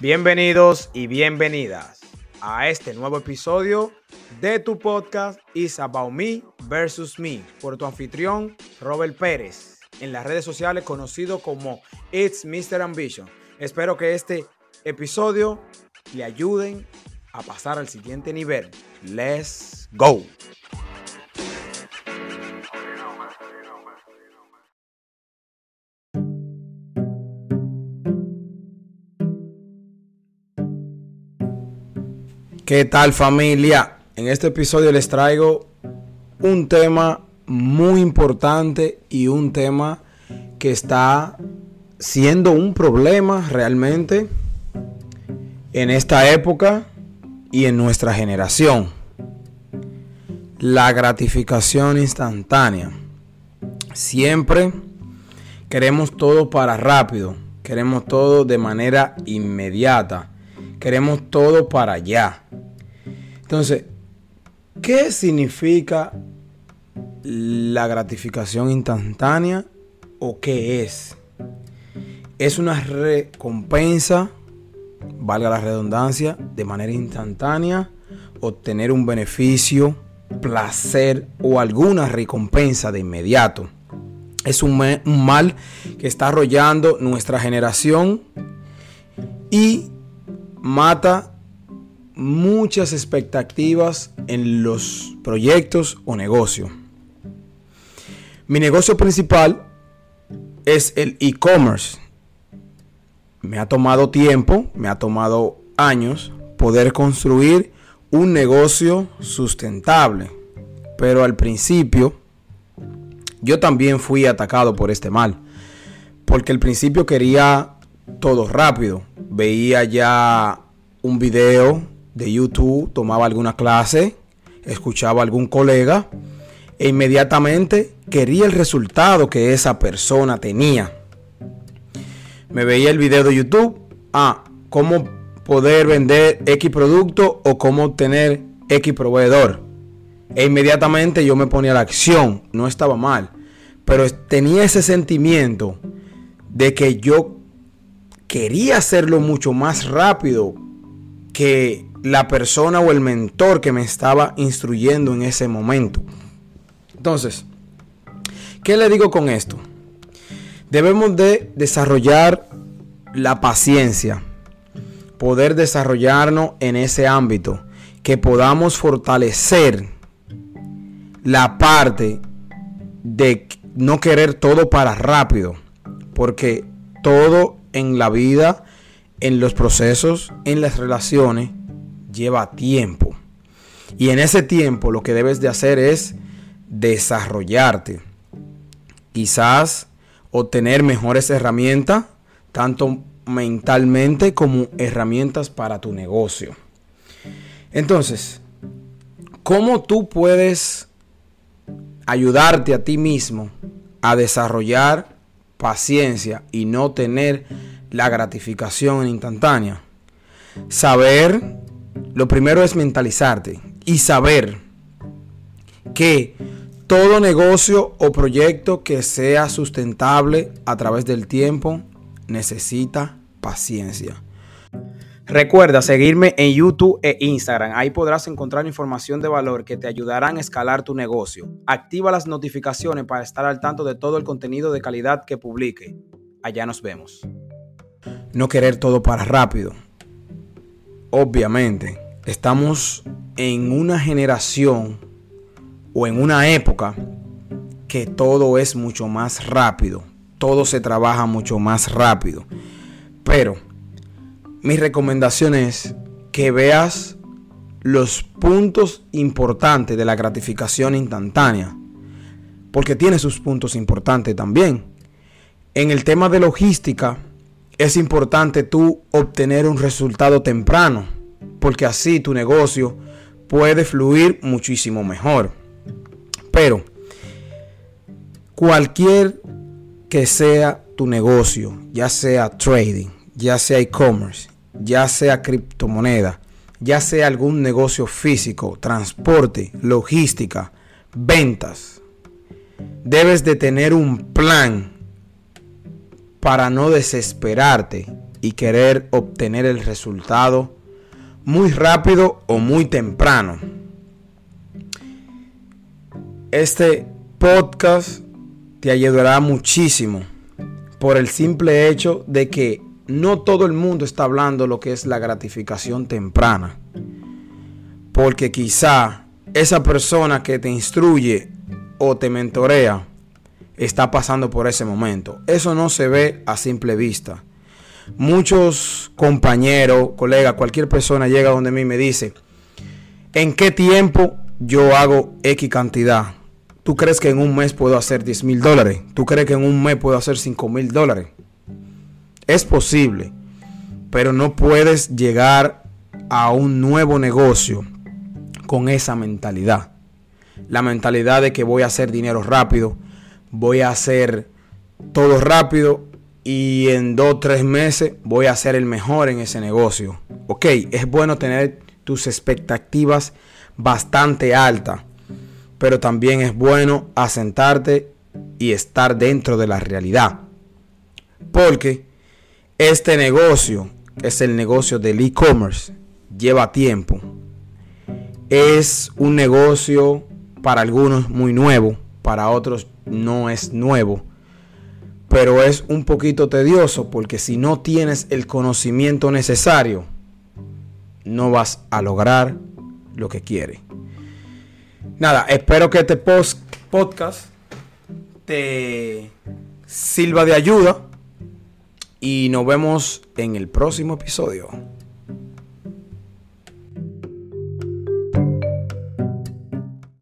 Bienvenidos y bienvenidas a este nuevo episodio de tu podcast Is About Me versus Me por tu anfitrión Robert Pérez en las redes sociales conocido como It's Mr. Ambition. Espero que este episodio le ayuden a pasar al siguiente nivel. Let's go. ¿Qué tal familia? En este episodio les traigo un tema muy importante y un tema que está siendo un problema realmente en esta época y en nuestra generación. La gratificación instantánea. Siempre queremos todo para rápido. Queremos todo de manera inmediata. Queremos todo para allá. Entonces, ¿qué significa la gratificación instantánea o qué es? Es una recompensa, valga la redundancia, de manera instantánea, obtener un beneficio, placer o alguna recompensa de inmediato. Es un, mal que está arrollando nuestra generación y mata muchas expectativas en los proyectos o negocios. Mi negocio principal es el e-commerce. Me ha tomado tiempo, me ha tomado años poder construir un negocio sustentable. Pero al principio yo también fui atacado por este mal. Porque al principio quería todo rápido. Veía ya un video de YouTube, tomaba alguna clase, escuchaba a algún colega e inmediatamente quería el resultado que esa persona tenía. Me veía el video de YouTube, ah, cómo poder vender X producto o cómo obtener X proveedor. E inmediatamente yo me ponía a la acción, no estaba mal, pero tenía ese sentimiento de que yo quería hacerlo mucho más rápido que la persona o el mentor que me estaba instruyendo en ese momento. Entonces, ¿qué le digo con esto? Debemos de desarrollar la paciencia, poder desarrollarnos en ese ámbito, que podamos fortalecer la parte de no querer todo para rápido, porque todo en la vida, en los procesos, en las relaciones, lleva tiempo. Y en ese tiempo lo que debes de hacer es desarrollarte. Quizás obtener mejores herramientas, tanto mentalmente como herramientas para tu negocio. Entonces, ¿cómo tú puedes ayudarte a ti mismo a desarrollar paciencia y no tener la gratificación instantánea? Saber lo primero es mentalizarte y saber que todo negocio o proyecto que sea sustentable a través del tiempo necesita paciencia. Recuerda seguirme en YouTube e Instagram. Ahí podrás encontrar información de valor que te ayudarán a escalar tu negocio. Activa las notificaciones para estar al tanto de todo el contenido de calidad que publique. Allá nos vemos. No querer todo para rápido obviamente, estamos en una generación o en una época que todo es mucho más rápido, todo se trabaja mucho más rápido. Pero mi recomendación es que veas los puntos importantes de la gratificación instantánea, porque tiene sus puntos importantes también. En el tema de logística, es importante tú obtener un resultado temprano, porque así tu negocio puede fluir muchísimo mejor. Pero cualquier que sea tu negocio, ya sea trading, ya sea e-commerce, ya sea criptomoneda, ya sea algún negocio físico, transporte, logística, ventas, debes de tener un plan para no desesperarte y querer obtener el resultado muy rápido o muy temprano. Este podcast te ayudará muchísimo por el simple hecho de que no todo el mundo está hablando lo que es la gratificación temprana. Porque quizá esa persona que te instruye o te mentorea está pasando por ese momento. Eso no se ve a simple vista. Muchos compañeros, colegas, cualquier persona llega donde mí y me dice, ¿en qué tiempo yo hago X cantidad? ¿Tú crees que en un mes puedo hacer 10 mil dólares? ¿Tú crees que en un mes puedo hacer 5 mil dólares? Es posible, pero no puedes llegar a un nuevo negocio con esa mentalidad. La mentalidad de que voy a hacer dinero rápido, voy a hacer todo rápido y en dos o tres meses voy a ser el mejor en ese negocio. Ok, es bueno tener tus expectativas bastante altas, pero también es bueno asentarte y estar dentro de la realidad. Porque este negocio, que es el negocio del e-commerce, lleva tiempo. Es un negocio para algunos muy nuevo, para otros no es nuevo pero es un poquito tedioso porque si no tienes el conocimiento necesario, no vas a lograr lo que quieres. Nada, espero que este post podcast te sirva de ayuda y nos vemos en el próximo episodio.